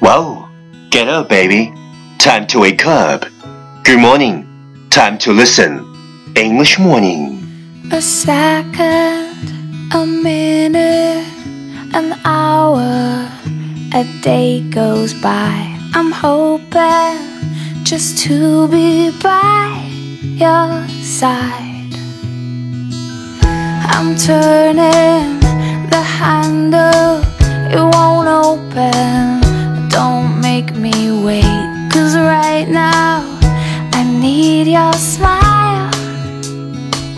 Whoa, get up, baby. Time to wake up. Good morning. Time to listen. English morning. A second, a minute, an hour, a day goes by. I'm hoping just to be by your side. I'm turning the handle, it won't open Don't make me wait, cause right now I need your smile.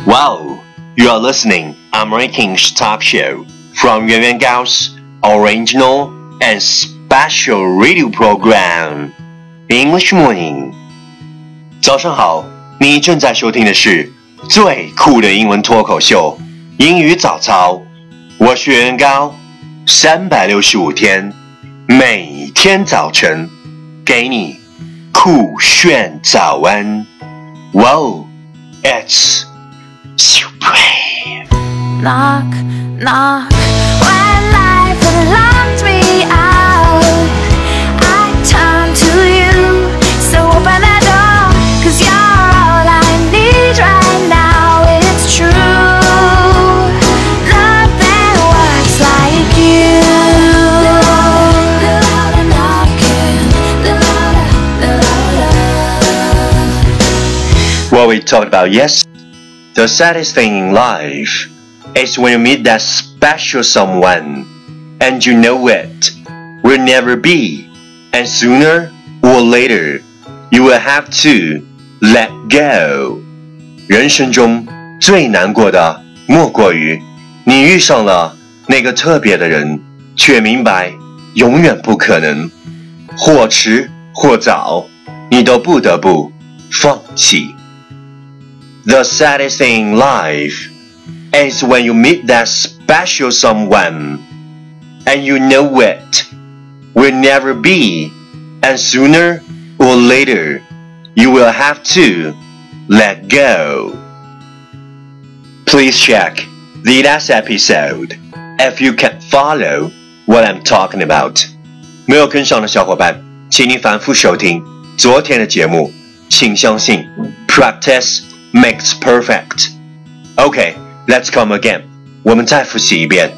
Wow, you are listening American's talk show from Yuan Yuan Gao's original and special radio program English Morning。早上好，你正在收听的是最酷的英文脱口秀——英语早操。我是袁元高，三百六十五天， 每天早晨给你酷炫早安。Wow, it's super knock, knock. talked about yes. The saddest thing in life is when you meet that special someone and you know it will never be, and sooner or later you will have to let go. 人生中最难过的莫过于你遇上了那个特别的人，却明白永远不可能，或迟或早，你都不得不放弃。 The saddest thing in life is when you meet that special someone and you know it will never be, and sooner or later you will have to let go. Please check the last episode if you can follow what I'm talking about. 没有跟上的小伙伴，请你反复收听昨天的节目。请相信，practice makes perfect. Okay, let's come again. 我们再复习一遍。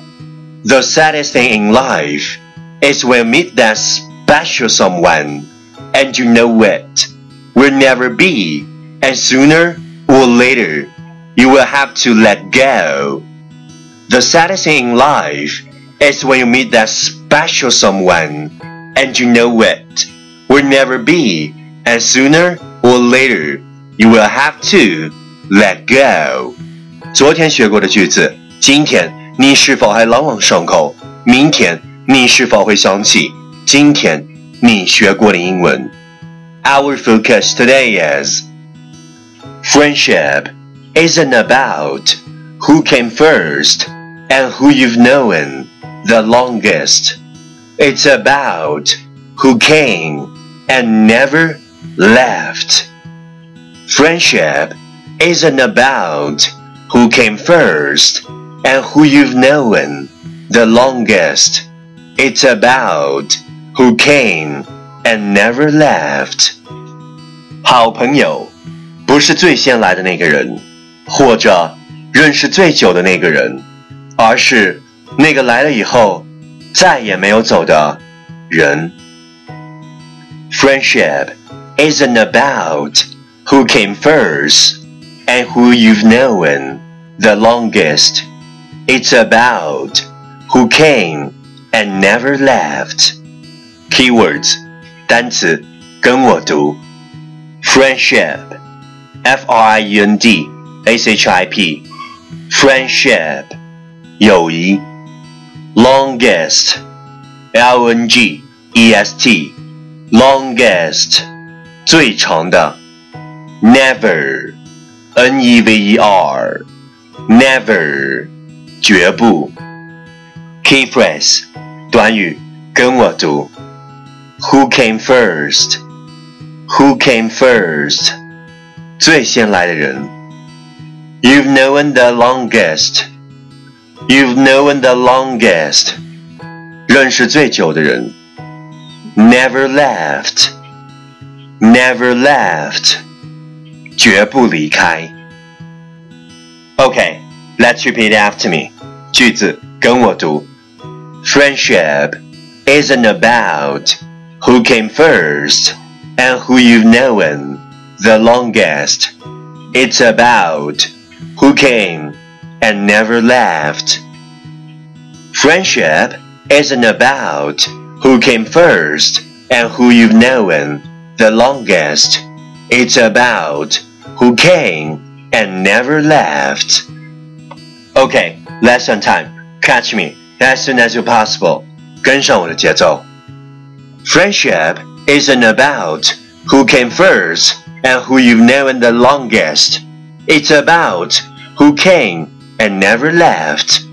The saddest thing in life is when you meet that special someone and you know it will never be, and sooner or later you will have to let go. The saddest thing in life is when you meet that special someone and you know it will never be, and sooner or later you will have to let go. 昨天学过的句子，今天你是否还朗朗上口？明天你是否会想起今天你学过的英文？Our focus today is friendship isn't about who came first and who you've known the longest. It's about who came and never left. Friendship isn't about who came first and who you've known the longest. It's about who came and never left. 好朋友不是最先来的那个人，或者认识最久的那个人，而是那个来了以后再也没有走的人。Friendship isn't about who came first and who you've known the longest. It's about who came and never left. Keywords 单词跟我读 friendship F R I E N D S H I P friendship 友谊 longest L N G E S T longest 最长的 never N E V E R never 绝不 key phrase 短语跟我读 Who came first? Who came first? 最先来的人 You've known the longest. You've known the longest. 认识最久的人 never left, never left， 绝不离开。Okay, let's repeat after me. 句子跟我读。Friendship isn't about who came first and who you've known the longest. It's about who came and never left. Friendship isn't about who came first and who you've known the longest. It's about who came and never left. Okay, lesson time. Catch me as soon as you possible. 跟上我的节奏。Friendship isn't about who came first and who you've known the longest. It's about who came and never left.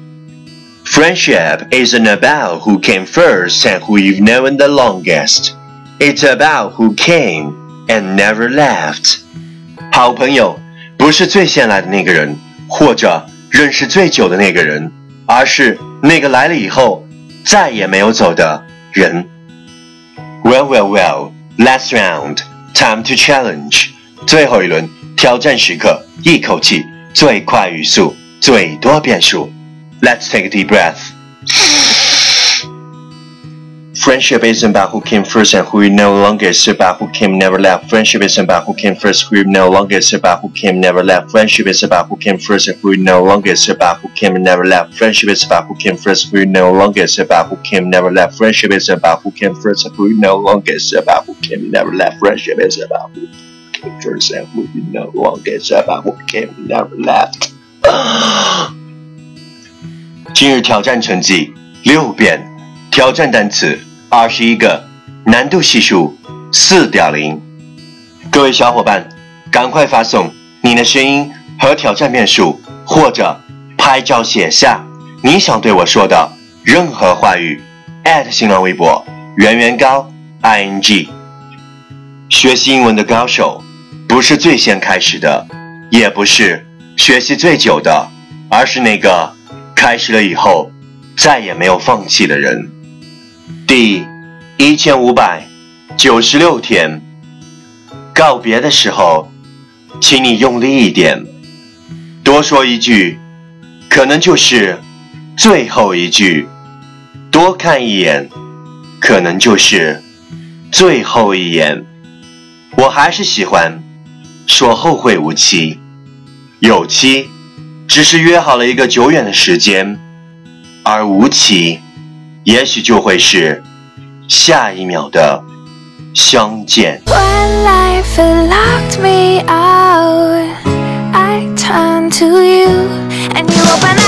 Friendship isn't about who came first and who you've known the longest. It's about who came and never left. 好朋友不是最先来的那个人，或者认识最久的那个人，而是那个来了以后再也没有走的人。Well, well, well. Last round. Time to challenge. 最后一轮挑战时刻，一口气最快语速，最多变数。Let's take a deep breath. Friendship isn't about who came first and who you no longer. It's about who came never left. Friendship isn't about who came first, who you no longer. It's about who came never left. Friendship is about who came first and who you no longer. It's about who came never left. Friendship is about who came first, who you no longer. It's about who came never left. Friendship is about who came first and who you no longer. It's about who came never left. Friendship is about who came first and who you no longer. It's about who came never left. 今日挑战成绩六遍，挑战单词 二十一个，难度系数四点零。各位小伙伴，赶快发送你的声音和挑战面数，或者拍照写下你想对我说的任何话语。新浪微博圆圆高 i n g。学习英文的高手，不是最先开始的，也不是学习最久的，而是那个。开始了以后，再也没有放弃的人。第一千五百九十六天，告别的时候，请你用力一点，多说一句，可能就是最后一句；多看一眼，可能就是最后一眼。我还是喜欢说后会无期，有期。只是约好了一个久远的时间，而无期，也许就会是下一秒的相见。When life had locked me out, I turn to you, and you opened that door.